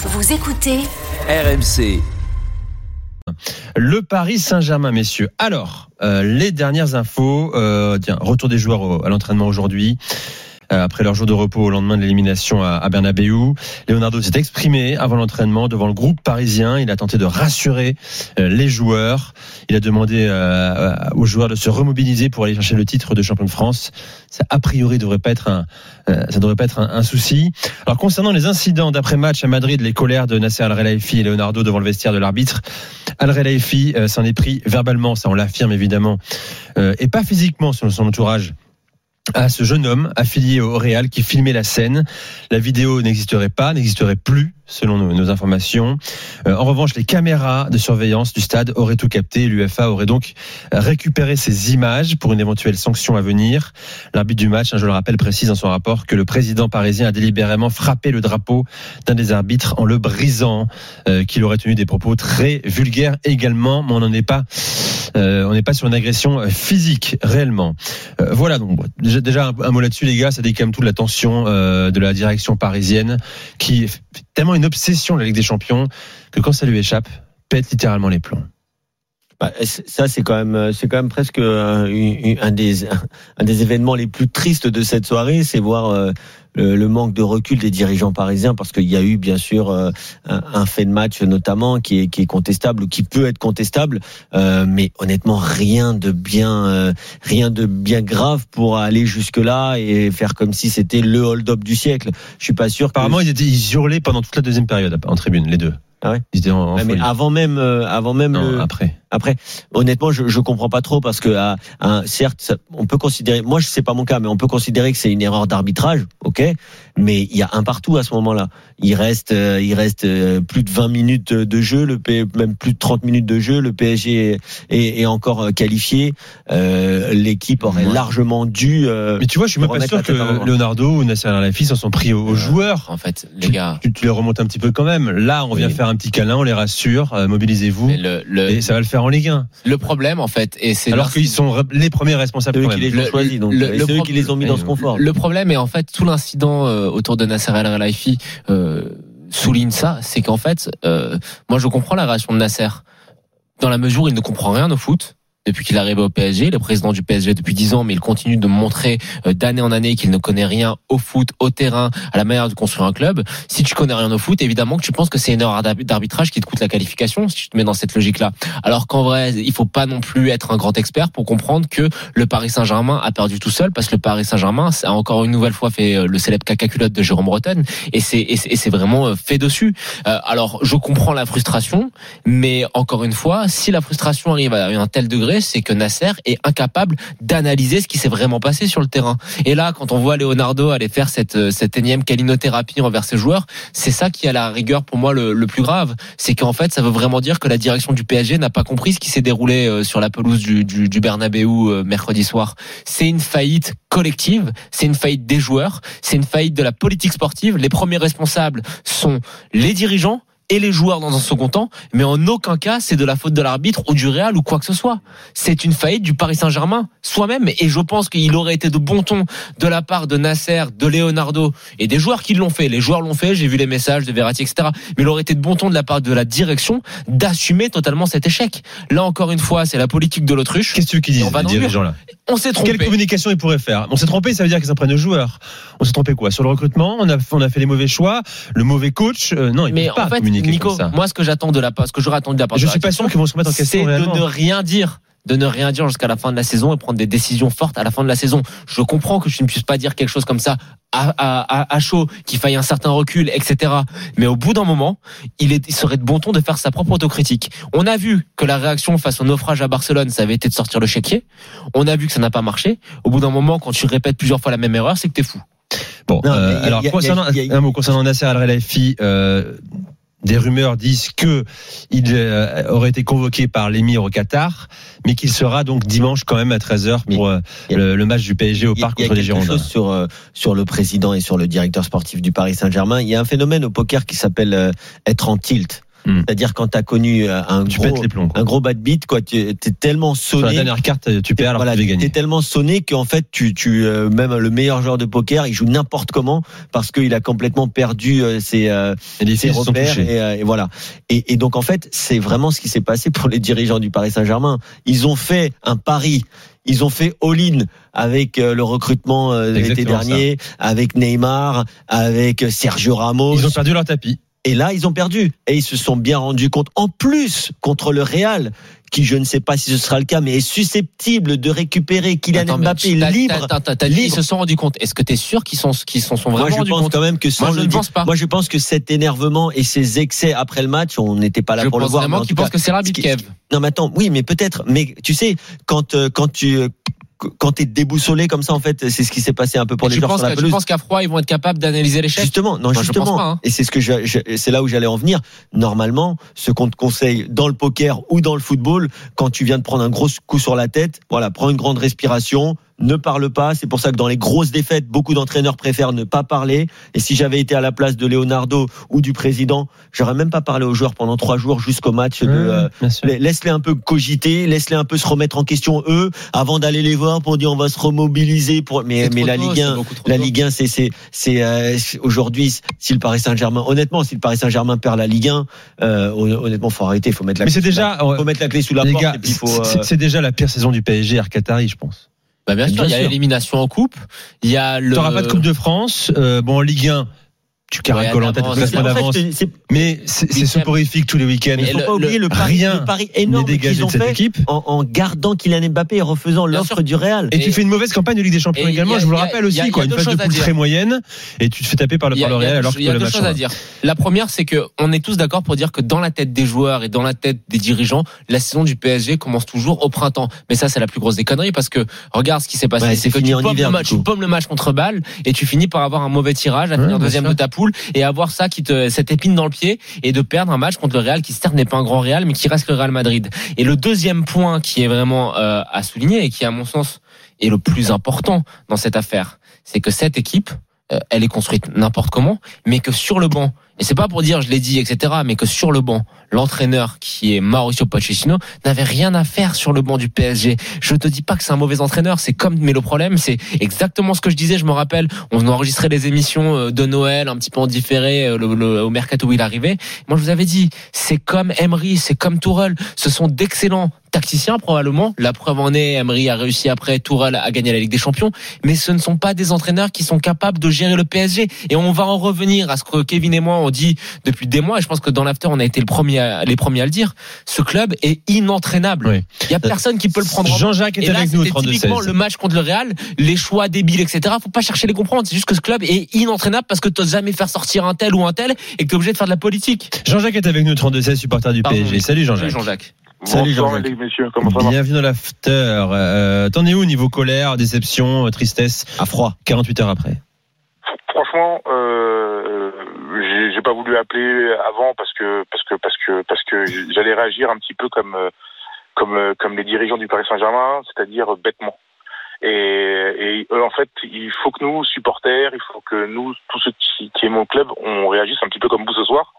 Vous écoutez RMC. Le Paris Saint-Germain, messieurs. Alors, euh, les dernières infos. Euh, retour des joueurs à l'entraînement aujourd'hui. Euh, après leur jour de repos au lendemain de l'élimination à, à Bernabeu, Leonardo s'est exprimé avant l'entraînement devant le groupe parisien. Il a tenté de rassurer euh, les joueurs. Il a demandé euh, aux joueurs de se remobiliser pour aller chercher le titre de champion de France. Ça a priori devrait pas être un, ça devrait pas être un, un souci. Alors concernant les incidents d'après match à Madrid, les colères de Nasser Al Khelaifi et Leonardo devant le vestiaire de l'arbitre, Al Khelaifi euh, s'en est pris verbalement, ça on l'affirme évidemment, et pas physiquement selon son entourage à ce jeune homme affilié au Real qui filmait la scène. La vidéo n'existerait pas, n'existerait plus selon nos, informations. Euh, en revanche, les caméras de surveillance du stade auraient tout capté. L'UFA aurait donc récupéré ces images pour une éventuelle sanction à venir. L'arbitre du match, hein, je le rappelle, précise dans son rapport que le président parisien a délibérément frappé le drapeau d'un des arbitres en le brisant, euh, qu'il aurait tenu des propos très vulgaires également, mais on n'en est pas, euh, on n'est pas sur une agression physique réellement. Voilà donc déjà, un, mot là-dessus les gars, ça même toute la tension de la direction parisienne qui fait tellement une obsession la Ligue des Champions que quand ça lui échappe, pète littéralement les plombs. Bah, ça, c'est quand même, euh, c'est quand même presque des, un des événements les plus tristes de cette soirée, c'est voir euh, le, le manque de recul des dirigeants parisiens, parce qu'il y a eu bien sûr euh, un, un fait de match notamment qui est, qui est contestable ou qui peut être contestable, euh, mais honnêtement rien de bien, euh, rien de bien grave pour aller jusque là et faire comme si c'était le hold-up du siècle. Je suis pas sûr. que- Apparemment, ils, étaient, ils hurlaient pendant toute la deuxième période en tribune, les deux. Ah ouais Ils étaient en, en Ouais, mais avant même, euh, avant même Non, le- après. Après, honnêtement, je, je comprends pas trop parce que, à, à- certes, on peut considérer, moi, je sais pas mon cas, mais on peut considérer que c'est une erreur d'arbitrage, ok. Mais il y a un partout à ce moment-là. Il reste, euh, il reste euh, plus de 20 minutes de jeu, le P- même plus de 30 minutes de jeu. Le PSG est, est- est encore euh, qualifié. Euh, L'équipe aurait Ouais. largement dû. euh, Mais tu vois, je suis même pas sûr que. Leonardo ou Nasser Al-Khelaifi s'en sont pris aux, joueurs. En fait, les gars. Tu, tu les remontes un petit peu quand même. Là, on vient Oui. faire un petit câlin, on les rassure, euh, mobilisez-vous. mais Le, le, Et ça va le faire en Ligue 1. le problème, en fait, et c'est Alors qu'ils sont les premiers responsables c'est eux qui les ont choisis, donc le- le c'est eux qui les ont mis dans ce confort. Le problème est en fait tout l'incident euh, autour de Nasser El Khelaifi euh, souligne ça, c'est qu'en fait, euh, moi je comprends la réaction de Nasser dans la mesure où il ne comprend rien au foot. Depuis qu'il est arrivé au PSG, est président du PSG depuis 10 ans, mais il continue de montrer euh, d'année en année qu'il ne connaît rien au foot, au terrain, à la manière de construire un club. Si tu connais rien au foot, évidemment que tu penses que c'est une erreur d'arbi- d'arbitrage qui te coûte la qualification, si tu te mets dans cette logique-là. Alors qu'en vrai, il faut pas non plus être un grand expert pour comprendre que le Paris Saint-Germain a perdu tout seul parce que le Paris Saint-Germain a encore une nouvelle fois fait euh, le célèbre caca culotte de Jérôme Breton et c'est vraiment euh, fait dessus. Alors je comprends la frustration, mais encore une fois, si la frustration arrive à un tel degré, c'est que Nasser est incapable d'analyser ce qui s'est vraiment passé sur le terrain. Et là, quand on voit Leonardo aller faire cette euh, cette énième calinothérapie envers ses joueurs, c'est ça qui a la rigueur pour moi le, le plus grave, c'est qu'en fait ça veut vraiment dire que la direction du PSG n'a pas compris ce qui s'est déroulé euh, sur la pelouse du, du, du Bernabeu euh, mercredi soir. C'est une faillite collective, c'est une faillite des joueurs, c'est une faillite de la politique sportive. Les premiers responsables sont les dirigeants et les joueurs dans un second temps, mais en aucun cas c'est de la faute de l'arbitre ou du Real ou quoi que ce soit. C'est une faillite du Paris Saint-Germain soi-même et je pense qu'il aurait été de bon ton de la part de Nasser, de Leonardo et des joueurs qui l'ont fait. Les joueurs l'ont fait, j'ai vu les messages de Verratti, etc. Mais il aurait été de bon ton de la part de la direction d'assumer totalement cet échec. Là encore une fois, c'est la politique de l'autruche. Qu'est-ce que tu va les dirigeants là? On s'est trompé. Quelle communication ils pourraient faire? On s'est trompé, ça veut dire qu'ils s'en prennent aux joueurs. On s'est trompé quoi? Sur le recrutement, on a, on a fait les mauvais choix, le mauvais coach. euh, non, ils Mais peuvent pas en fait, communiquer Nico, comme ça. moi ce que j'attends de la part, ce que j'aurais attendu de la part Je de la suis pas sûr qu'ils vont se remettre en question c'est de ne rien dire de ne rien dire jusqu'à la fin de la saison et prendre des décisions fortes à la fin de la saison. Je comprends que tu ne puisses pas dire quelque chose comme ça à, à, à- à chaud, qu'il faille un certain recul, etc. Mais au bout d'un moment, il, est, il serait de bon ton de faire sa propre autocritique. On a vu que la réaction face au naufrage à Barcelone, ça avait été de sortir le chéquier. On a vu que ça n'a pas marché. Au bout d'un moment, quand tu répètes plusieurs fois la même erreur, c'est que t'es fou. Bon, Non, euh, alors a- concernant, a- un mot concernant Nasser Al Khelaifi, euh, des rumeurs disent que il euh, aurait été convoqué par l'émir au Qatar, mais qu'il sera donc dimanche quand même à 13h pour euh, a- le, le match du PSG au Il y a- parc il y a contre les quelque Girondins. chose sur euh, sur le président et sur le directeur sportif du Paris Saint-Germain. Il y a un phénomène au poker qui s'appelle être en tilt. Hmm. C'est-à-dire quand tu as connu euh, un Tu gros les plombs. un gros bad beat quoi, tu es tellement Sur la sonné dernière carte, tu perds alors voilà, que tu gagner. tellement sonné qu'en fait, tu, tu euh, même le meilleur joueur de poker, il joue n'importe comment parce qu'il a complètement perdu euh, ses, euh, Et ses repères et, euh, et voilà. Et, et donc en fait, c'est vraiment ce qui s'est passé pour les dirigeants du Paris Saint-Germain. Ils ont fait un pari. Ils ont fait all-in avec euh, le recrutement euh, de l'été dernier, avec Neymar, avec euh, Sergio Ramos. Ils ont perdu leur tapis. Et là, ils ont perdu. Et ils se sont bien rendus compte, en plus, contre le Real, qui je ne sais pas si ce sera le cas, mais est susceptible de récupérer Kylian Mbappé libre. Ils se sont rendus compte. Est-ce que tu es sûr qu'ils sont, qu'ils sont Moi, vraiment je rendus pense compte quand même que Moi, je ne pense pas. Moi, je pense que cet énervement et ces excès après le match, on n'était pas là Je pour le pense voir. mais vraiment en qu'ils pensent que c'est l'arbitre, Kev. Non, mais attends, oui, mais peut-être. Mais tu sais, quand euh, quand tu euh, quand t'es déboussolé comme ça, en fait, c'est ce qui s'est passé un peu pour Et les joueurs sur la que- pelouse. penses qu'à froid, ils vont être capables d'analyser l'échec? Justement, non, je pense justement. pas, hein. Et c'est ce que je, je- c'est là où j'allais en venir. Normalement, ce qu'on te conseille dans le poker ou dans le football, quand tu viens de prendre un gros coup sur la tête, voilà, prends une grande respiration, ne parle pas. C'est pour ça que dans les grosses défaites, beaucoup d'entraîneurs préfèrent ne pas parler. Et si j'avais été à la place de Leonardo ou du président, j'aurais même pas parlé aux joueurs pendant trois jours jusqu'au match de, euh. Laisse-les un peu cogiter, laisse-les un peu se remettre en question eux, avant d'aller les voir pour dire on va se remobiliser. Pour mais mais la Ligue c'est 1, beaucoup trop la. Ligue 1, c'est c'est c'est euh, aujourd'hui si le Paris Saint-Germain, honnêtement, si le Paris Saint-Germain perd la Ligue 1, euh, honnêtement, faut arrêter, faut mettre la. Mais c'est clé sous la- déjà, faut mettre la clé sous la les porte gars, et puis faut. c'est euh, c'est déjà la pire saison du PSG à Qatari, je pense. Bah, bien sûr, il y a l'élimination en coupe. Il y a le. T'auras pas de Coupe de France. euh, bon, en Ligue 1, tu caracoles en tête d'avance. Mais c'est soporifique tous les week-ends. Mais faut le- pas oublier le, pari, rien le pari énorme qu'ils de ont cette fait équipe. en, en gardant Kylian Mbappé et refaisant l'offre du Real. Et, tu fais une mauvaise campagne de Ligue des Champions également, a- je vous le rappelle a- aussi, a quoi. Une phase de poule très moyenne, et tu te fais taper par le, Il par le il Real alors que il tu y a le deux match choses à dire. La première, c'est que on est tous d'accord pour dire que dans la tête des joueurs et dans la tête des dirigeants, la saison du PSG commence toujours au printemps. Mais ça, c'est la plus grosse des conneries parce que regarde ce qui s'est passé. Ouais, c'est que tu pommes, le match, le match contre Bâle et tu finis par avoir un mauvais tirage, à Ouais, finir deuxième de ta et avoir ça qui te, cette épine dans le pied et de perdre un match contre le Real qui certes n'est pas un grand Real mais qui reste le Real Madrid. Et le deuxième point qui est vraiment euh, à souligner et qui à mon sens est le plus important dans cette affaire, c'est que cette équipe, elle est construite n'importe comment, mais que sur le banc, et c'est pas pour dire je l'ai dit, etc., mais que sur le banc, l'entraîneur qui est Mauricio Pochettino n'avait rien à faire sur le banc du PSG. Je te dis pas que c'est un mauvais entraîneur, c'est comme, mais le problème, c'est exactement ce que je disais, je me rappelle, on enregistrait les émissions euh, de Noël un petit peu en différé euh, le- au mercato où il arrivait. Moi, je vous avais dit, c'est comme Emery, c'est comme Tourelle, ce sont d'excellents tacticiens probablement. La preuve en est, Emery a réussi après, Tourelle a gagné la Ligue des Champions, mais ce ne sont pas des entraîneurs qui sont capables de gérer le PSG. Et on va en revenir à ce que Kevin et moi on dit depuis des mois, et je pense que dans l'after on a été le premier à- les premiers à le dire. Ce club est inentraînable. Oui. Il y a personne qui peut le prendre. Jean-Jacques est avec nous au c'était 32 typiquement le match contre le Real, les choix débiles, etc. Faut pas chercher à les comprendre. C'est juste que ce club est inentraînable parce que tu jamais faire sortir un tel ou un tel et que tu es obligé de faire de la politique. Jean-Jacques est avec nous au 32 16 supporter du Pardon. PSG. Salut Jean-Jacques. Salut Jean-Jacques. Salut, Bonsoir les messieurs, comment ça va Bienvenue dans l'after. Euh, T'en es où niveau colère, déception, euh, tristesse À froid. 48 heures après. Franchement, euh, j'ai pas voulu appeler avant parce que parce que parce que parce que j'allais réagir un petit peu comme euh, comme euh, comme les dirigeants du Paris Saint-Germain, c'est-à-dire bêtement. Et, et euh, en fait, il faut que nous supporters, il faut que nous tous ceux qui, qui aiment mon club, on réagisse un petit peu comme vous ce soir,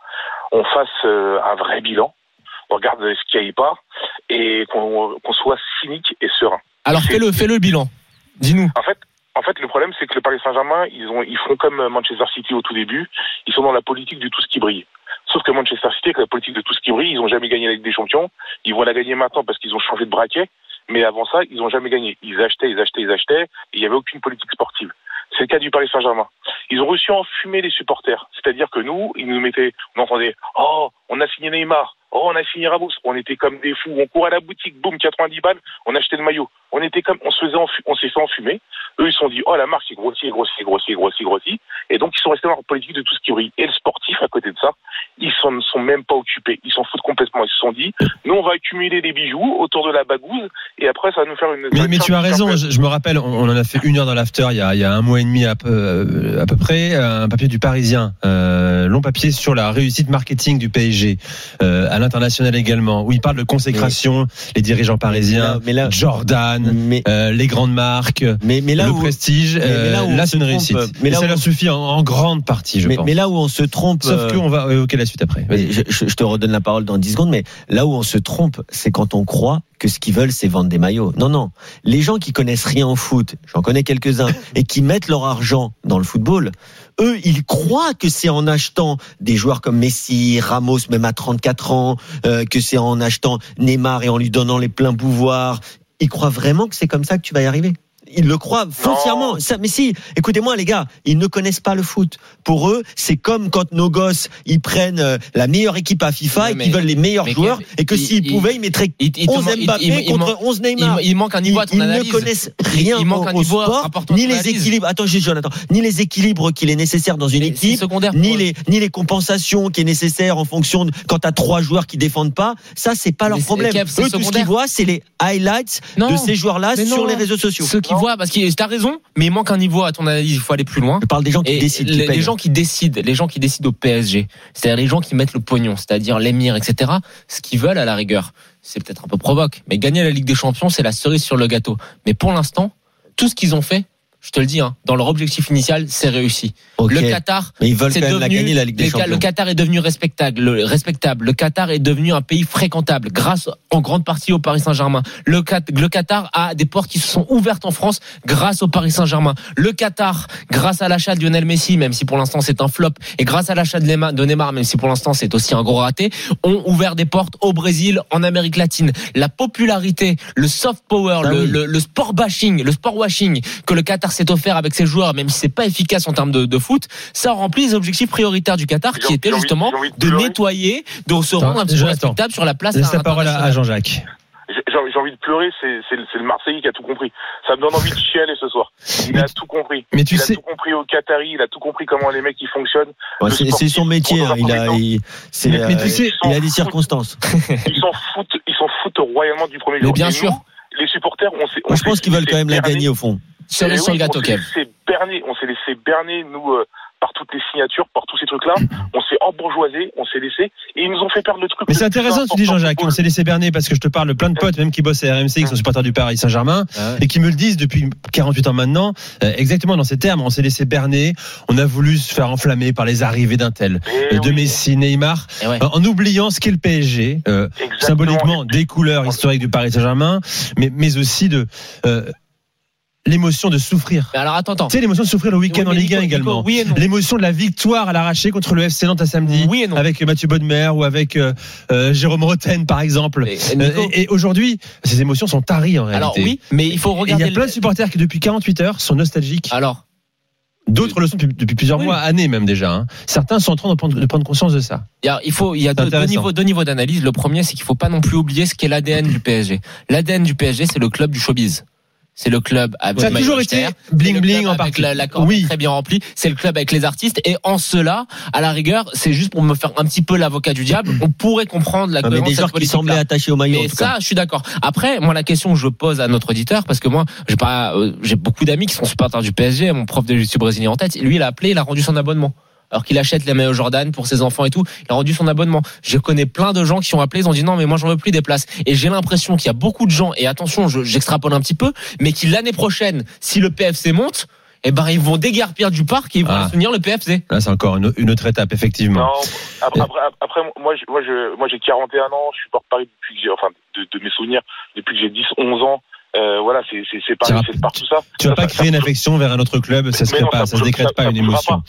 on fasse euh, un vrai bilan, on regarde ce qui aille pas et qu'on soit cynique et serein. Alors fais-le, fais-le le bilan. Dis-nous. En fait, en fait, le problème, c'est que le Paris Saint-Germain, ils ont, ils font comme Manchester City au tout début. Ils sont dans la politique du tout ce qui brille. Sauf que Manchester City, avec la politique de tout ce qui brille, ils ont jamais gagné la Ligue des Champions. Ils vont la gagner maintenant parce qu'ils ont changé de braquet. Mais avant ça, ils ont jamais gagné. Ils achetaient, ils achetaient, ils achetaient. Et il n'y avait aucune politique sportive. C'est le cas du Paris Saint-Germain. Ils ont réussi à enfumer les supporters. C'est-à-dire que nous, ils nous mettaient, on entendait, oh, on a signé Neymar. Oh, on a signé Ramos. On était comme des fous. On court à la boutique, boum, 90 balles, on achetait le maillot. On était comme, on se faisait enfu- on s'est fait enfumer. Eux, ils se sont dit, oh, la marque, c'est grossi, grossi, grossi, grossi, grossi. Et donc, ils sont restés dans leur politique de tout ce qui brille. Et le sportif, à côté de ça, ils s'en ne sont même pas occupés. Ils s'en foutent complètement. Ils se sont dit, nous, on va accumuler des bijoux autour de la bagouze. Et après, ça va nous faire une. Mais, mais tu as raison, je, je me rappelle, on, en a fait une heure dans l'after il y a, il y a un mois et demi à peu, euh, à peu près, un papier du Parisien, euh, long papier sur la réussite marketing du PSG, euh, à l'international également, où il parle de consécration, les dirigeants parisiens, mais là, Jordan, mais, euh, les grandes marques, mais, mais là le où, prestige, mais- mais euh, là là c'est une trompe, réussite. mais Mais là ça où- leur suffit en, en grande partie, je mais, pense. mais là où on se trompe, Sauf euh, qu'on va évoquer la suite après. Mais je, je- je te redonne la parole dans 10 secondes, mais là où on se trompe, c'est quand on croit que ce qu'ils veulent, c'est vendre des maillots. Non, non. Les gens qui connaissent rien au foot, j'en connais quelques-uns, et qui mettent leur argent dans le football, eux, ils croient que c'est en achetant des joueurs comme Messi, Ramos, même à 34 ans, euh, que c'est en achetant Neymar et en lui donnant les pleins pouvoirs. Ils croient vraiment que c'est comme ça que tu vas y arriver? Ils le croient foncièrement. Ça, mais si, écoutez-moi les gars, ils ne connaissent pas le foot. Pour eux, c'est comme quand nos gosses, ils prennent euh, la meilleure équipe à FIFA Ouais, et mais- qu'ils veulent les meilleurs mais joueurs et que il- s'ils il- pouvaient, ils mettraient Il, il te 11 man- il- Mbappé contre man- 11 il, Neymar. il manque un niveau à ton ils analyse. ne connaissent rien Il manque au, un au niveau sport, ni les analyse. équilibres. Attends, j'ai Jonathan, ni les équilibres qu'il est nécessaire dans une Mais équipe, ni les ni les compensations qui est nécessaire en fonction de quand t'as trois joueurs qui défendent pas. Ça, c'est pas leur Mais problème. Eux, tout ce qu'ils voient, c'est les highlights Non. de ces joueurs-là Mais sur non. les réseaux sociaux. Ceux qui voient, parce que t'as raison, mais il manque un niveau à ton analyse. Il faut aller plus loin. Je parle des gens qui Et décident, les gens qui décident, les gens qui décident au PSG, c'est-à-dire les gens qui mettent le pognon, c'est-à-dire l'émir, etc. Ce qu'ils veulent à la rigueur, c'est peut-être un peu provoque, mais gagner la Ligue des Champions, c'est la cerise sur le gâteau. Mais pour l'instant, tout ce qu'ils ont fait, je te le dis, hein, dans leur objectif initial, c'est réussi. Le Qatar, Mais ils veulent même la gagner la Ligue des Champions. Le Qatar est devenu respectable, le, respectable. Le Qatar est devenu un pays fréquentable grâce en grande partie au Paris Saint-Germain. Le, Qat- le Qatar a des portes qui se sont ouvertes en France grâce au Paris Saint-Germain. Le Qatar, grâce à l'achat de Lionel Messi, même si pour l'instant c'est un flop, et grâce à l'achat de Neymar, de Neymar, même si pour l'instant c'est aussi un gros raté, ont ouvert des portes au Brésil, en Amérique latine. La popularité, le soft power, Ah le- le sport bashing, le sport washing que le Qatar s'est offert avec ses joueurs, même si c'est pas efficace en termes de, de foot, ça remplit les objectifs prioritaires du Qatar, qui étaient justement de nettoyer, de se rendre un petit peu respectable sur la place Laisse la parole à. Jean-Jacques. J'ai envie de pleurer, c'est le Marseillais qui a tout compris. Ça me donne envie de chialer ce soir. Il a tout compris. Mais tu il sais, a tout compris au Qatari, il a tout compris comment les mecs ils fonctionnent. C'est son métier. hein. Il a, il, c'est, Mais- mais tu euh, sais- il a des circonstances. Ils s'en foutent, ils s'en foutent royalement du premier Mais jour. bien Et sûr. nous, les supporters, on Moi, je pense qu'ils veulent quand même la gagner au fond. Cerise Eh sur le gâteau, on s'est Kev. laissé berner, on s'est laissé berner, nous, euh, par toutes les signatures, par tous ces trucs-là. On s'est embourgeoisé, on s'est laissé, et ils nous ont fait perdre le truc. Mais c'est intéressant, tu dis Jean-Jacques. On s'est laissé berner parce que je te parle de plein de potes, même qui bossent à RMC, qui sont supporters du Paris Saint-Germain, et qui me le disent depuis 48 ans maintenant, euh, exactement dans ces termes. On s'est laissé berner. On a voulu se faire enflammer par les arrivées d'un tel, Eh euh, de oui, Messi, Neymar, Et ouais. en oubliant ce qu'est le PSG. euh, symboliquement des couleurs historiques du Paris Saint-Germain, mais, mais aussi de euh, l'émotion de souffrir. Mais alors attends, attends. Tu sais, l'émotion de souffrir le week-end Oui, en Ligue 1 Nico, Nico, également. Oui. L'émotion de la victoire à l'arraché contre le FC Nantes à samedi. Oui et non. Avec Mathieu Bodmer ou avec euh, euh, Jérôme Roten, par exemple. Nico- Euh, et et aujourd'hui, ces émotions sont taries en réalité. Alors oui, mais il faut Et il y regarder. a plein de supporters qui, depuis 48 heures, sont nostalgiques. Alors, D'autres le sont depuis, depuis plusieurs Oui. mois, années même déjà. hein. Certains sont en train de prendre, de prendre conscience de ça. il y a, il faut, il y a deux, niveaux, deux niveaux d'analyse. Le premier, c'est qu'il faut pas non plus oublier ce qu'est l'ADN du PSG. L'ADN du PSG, c'est le club du showbiz. C'est le club avec Ça a toujours été bling le bling en avec partie. La, la corde Oui. très bien remplie. C'est le club avec les artistes. Et en cela, à la rigueur, c'est juste pour me faire un petit peu l'avocat du diable. On pourrait comprendre la Ah, mais cohérence des qui semblaient attachés au maillot. en Mais tout cas. ça, je suis d'accord. Après, moi, la question que je pose à notre auditeur, parce que moi, j'ai pas, euh, j'ai beaucoup d'amis qui sont supporters du PSG. Mon prof de jiu brésilien en tête, lui, il a appelé, il a rendu son abonnement. Alors qu'il achète les maillots Jordan pour ses enfants et tout, il a rendu son abonnement. Je connais plein de gens qui ont appelé, ils ont dit non, mais moi j'en veux plus des places. Et j'ai l'impression qu'il y a beaucoup de gens, et attention, je- j'extrapole un petit peu, mais qui l'année prochaine, si le PFC monte, eh ben ils vont déguerpir du parc et ils vont Ah. soutenir le PFC. Là, c'est encore une, une autre étape, effectivement. Non, après, après, après, moi, je- moi, je, moi, j'ai 41 ans, je supporte Paris depuis que j'ai, enfin, de, de mes souvenirs, depuis que j'ai 10, 11 ans. Euh, voilà, c'est, c'est, c'est c'est partout ça. Tu vas Ça, pas ça- créer une affection vers un autre club, ça se crée non, pas, ça se décrète pas une émotion.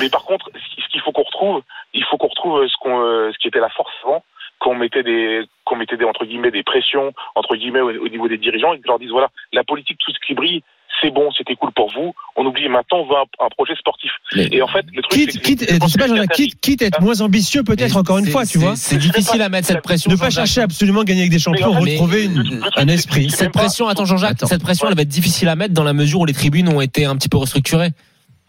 Mais par contre, ce qui- ce qu'il faut qu'on retrouve, il faut qu'on retrouve ce qu'on, euh, ce qui était la force avant, qu'on mettait des, qu'on mettait des entre guillemets des pressions entre guillemets au, au niveau des dirigeants et que je leur dise voilà, la politique tout ce qui brille, c'est bon, c'était cool pour vous. On oublie maintenant, on veut un, un projet sportif. Mais- Et en fait, le truc, Quitte, c'est que- quitte, quitte, quitte à être moins ambitieux, peut-être encore une fois, tu c'est- vois. C'est difficile à mettre cette pression. Ne pas chercher absolument gagner avec des champions, en fait, retrouver un esprit. Cette pression, attends Jean-Jacques, Attends. cette pression, elle va être difficile à mettre dans la mesure où les tribunes ont été un petit peu restructurées.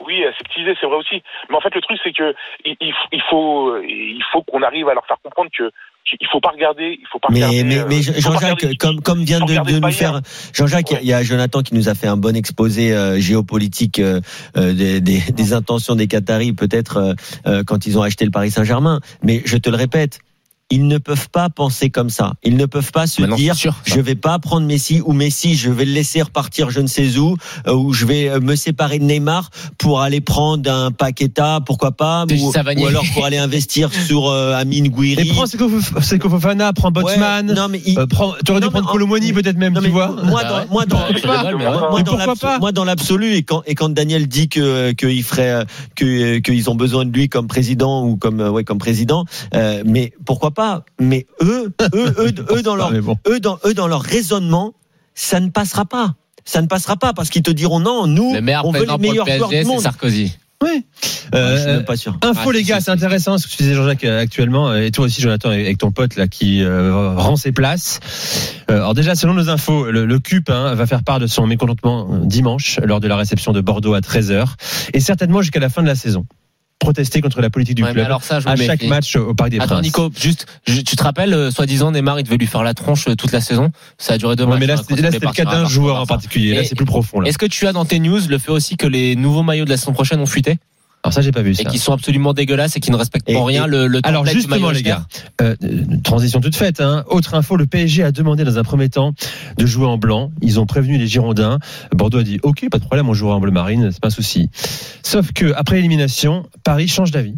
Oui, aseptisé, c'est vrai aussi. Mais en fait, le truc, c'est que il, il faut- il faut, il faut qu'on arrive à leur faire comprendre que qu'il faut pas regarder, il faut pas Mais, regarder. mais, euh, mais il Jean-Jacques, comme, comme vient de, nous faire, Jean-Jacques, il y a- il y, a Jonathan qui nous a fait un bon exposé euh, géopolitique euh, des, des, des intentions des Qataris, peut-être euh, quand ils ont acheté le Paris Saint-Germain. Mais je te le répète, ils ne peuvent pas penser comme ça. Ils ne peuvent pas se Maintenant, dire sûr, je vais pas prendre Messi ou Messi, je vais le laisser repartir je ne sais où, euh, ou je vais euh, me séparer de Neymar pour aller prendre un Paqueta, pourquoi pas, ou, alors pour aller investir sur euh, Amine Gouiri. prends Seko Fof- Seko Fofana, prends Ouais, Botsman. non mais il- euh, prends- tu aurais dû Non, mais prendre en- Colomoni peut-être même, non, tu mais vois. Moi, dans, moi, dans, mais moi, Mais dans l'absolu- pas moi, dans l'absolu, et quand, et quand Daniel dit que qu'il ferait euh, que qu'ils ont besoin de lui comme président ou comme euh, ouais comme président, euh, mais pourquoi pas Mais eux, eux, eux, eux, dans leur bon. eux dans eux dans leur raisonnement, ça ne passera pas. Ça ne passera pas parce qu'ils te diront non, nous, Le meilleur on veut les le meilleurs joueurs PSG, du monde. Sarkozy. Oui. Ah, je suis Euh, même pas sûr. Info Ah, les si, gars, c'est intéressant ce que tu disais Jean-Jacques euh, actuellement et toi aussi Jonathan avec ton pote là qui euh, rend ses places. Euh, alors déjà selon nos infos, le, le CUP hein, va faire part de son mécontentement euh, dimanche lors de la réception de Bordeaux à 13h et certainement jusqu'à la fin de la saison. Protester contre la politique du Ouais, club alors ça, je à chaque match au Parc des Attends Princes. Nico, juste, je- tu te rappelles, euh, soi-disant Neymar, il devait lui faire la tronche euh, toute la saison? Ça a duré deux Ouais, matchs. mais là, hein, là, c'était le cas d'un joueur en particulier. Là, c'est plus profond. Est-ce que tu as dans tes news le fait aussi que les nouveaux maillots de la saison prochaine ont fuité? Alors ça, j'ai pas vu et ça. qui sont absolument dégueulasses et qui ne respectent Et- en rien et- le, le Alors justement les gars, euh, euh, transition toute faite. Hein. Autre info, le PSG a demandé dans un premier temps de jouer en blanc. Ils ont prévenu les Girondins. Bordeaux a dit OK, pas de problème, on jouera en bleu marine, c'est pas un souci. Sauf que après l'élimination, Paris change d'avis.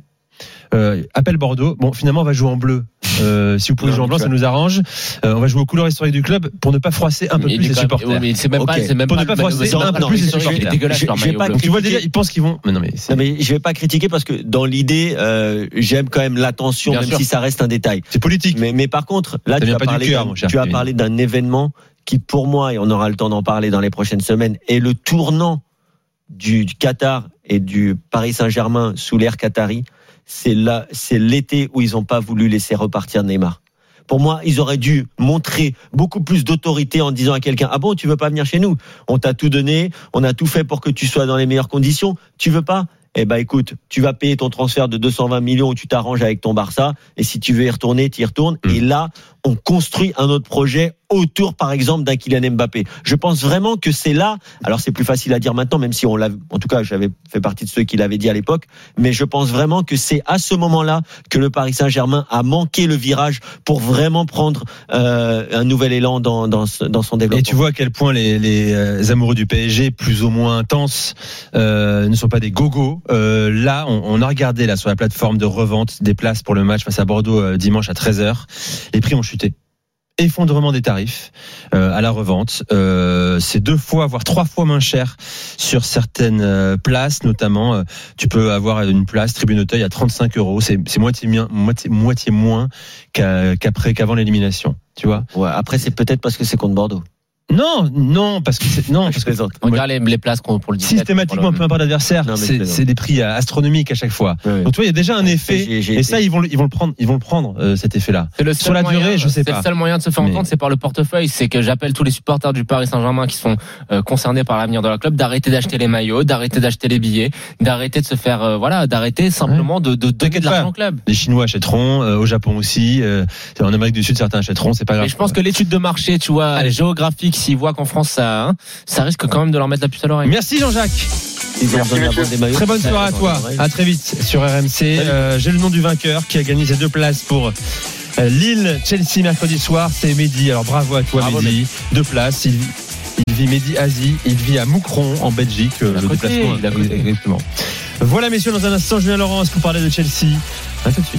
Euh, appelle Bordeaux. Bon, finalement, on va jouer en bleu. Euh, si vous pouvez Non, jouer en blanc, ça nous arrange. Euh, on va jouer aux couleurs historiques du club pour ne pas froisser un peu Mais plus les supporters. ouais, mais c'est même pas, c'est même Pour pas ne pas le maillot- froisser non, un peu non, plus les supporters. tu vois déjà, ils pensent qu'ils vont. Mais non, mais c'est Non, mais je vais pas critiquer parce que dans l'idée, euh, j'aime quand même l'attention, Bien même sûr. si ça reste un détail. c'est politique. Mais, mais par contre, là, Ça tu as, parlé cœur, tu as parlé d'un événement qui, pour moi, et on aura le temps d'en parler dans les prochaines semaines, est le tournant du, du Qatar et du Paris Saint-Germain sous l'ère qatari. C'est là, c'est l'été où ils n'ont pas voulu laisser repartir Neymar. Pour moi, ils auraient dû montrer beaucoup plus d'autorité en disant à quelqu'un Ah bon, tu veux pas venir chez nous? On t'a tout donné, on a tout fait pour que tu sois dans les meilleures conditions. Tu veux pas? Eh ben écoute, tu vas payer ton transfert de 220 millions où tu t'arranges avec ton Barça. Et si tu veux y retourner, tu y retournes. Mm. Et là, on construit un autre projet autour, par exemple, d'un Kylian Mbappé. Je pense vraiment que c'est là. Alors c'est plus facile à dire maintenant, même si on l'a. En tout cas, j'avais fait partie de ceux qui l'avaient dit à l'époque. Mais je pense vraiment que c'est à ce moment-là que le Paris Saint-Germain a manqué le virage pour vraiment prendre euh, un nouvel élan dans, dans, son développement. Et tu vois à quel point les, les euh, amoureux du PSG, plus ou moins intenses, euh, ne sont pas des gogos. Euh, là, on, on a regardé là sur la plateforme de revente des places pour le match face à Bordeaux dimanche à 13h. Les prix ont Effondrement des tarifs euh, à la revente. Euh, c'est deux fois, voire trois fois moins cher sur certaines euh, places, notamment. tu peux avoir une place tribune Auteuil à 35 euros. C'est moitié, moins qu'après, qu'avant l'élimination. Tu vois Ouais, après, c'est peut-être parce que c'est contre Bordeaux. Non, non, parce que c'est non, parce que. Regarde les, les places qu'on- pour le 17. systématiquement, peu importe l'adversaire, Non, c'est c'est des prix euh, astronomiques à chaque fois. Donc tu vois, il y a déjà un effet, J'ai- j'ai et ça ils vont ils vont le prendre, ils vont le prendre euh, cet effet-là. C'est le Sur la moyen, durée, je sais C'est pas. le seul moyen de se faire Mais- entendre, c'est par le portefeuille. C'est que j'appelle tous les supporters du Paris Saint-Germain qui sont euh, concernés par l'avenir de leur club d'arrêter d'acheter les maillots, d'arrêter d'acheter les billets, d'arrêter de se faire, euh, voilà, d'arrêter simplement de, de donner de l'argent au club. Les Chinois achèteront, euh, au Japon aussi, euh, en Amérique du Sud certains achèteront, c'est pas grave. Je pense que l'étude de marché, tu vois, géographique, s'ils voient qu'en France ça, hein, ça risque quand même de leur mettre la puce à l'oreille. Merci Jean-Jacques. Très bonne soirée à toi. À très vite sur RMC. Euh, J'ai le nom du vainqueur qui a gagné ses deux places pour euh, Lille Chelsea mercredi soir. C'est Mehdi. Alors bravo à toi Bravo, Mehdi. Deux places. Il, il vit Mehdi Asie. Il vit à Moucron en Belgique. euh, le côté, déplacement. il. Exactement. Voilà messieurs dans un instant Julien Laurence pour parler de Chelsea. À tout de suite.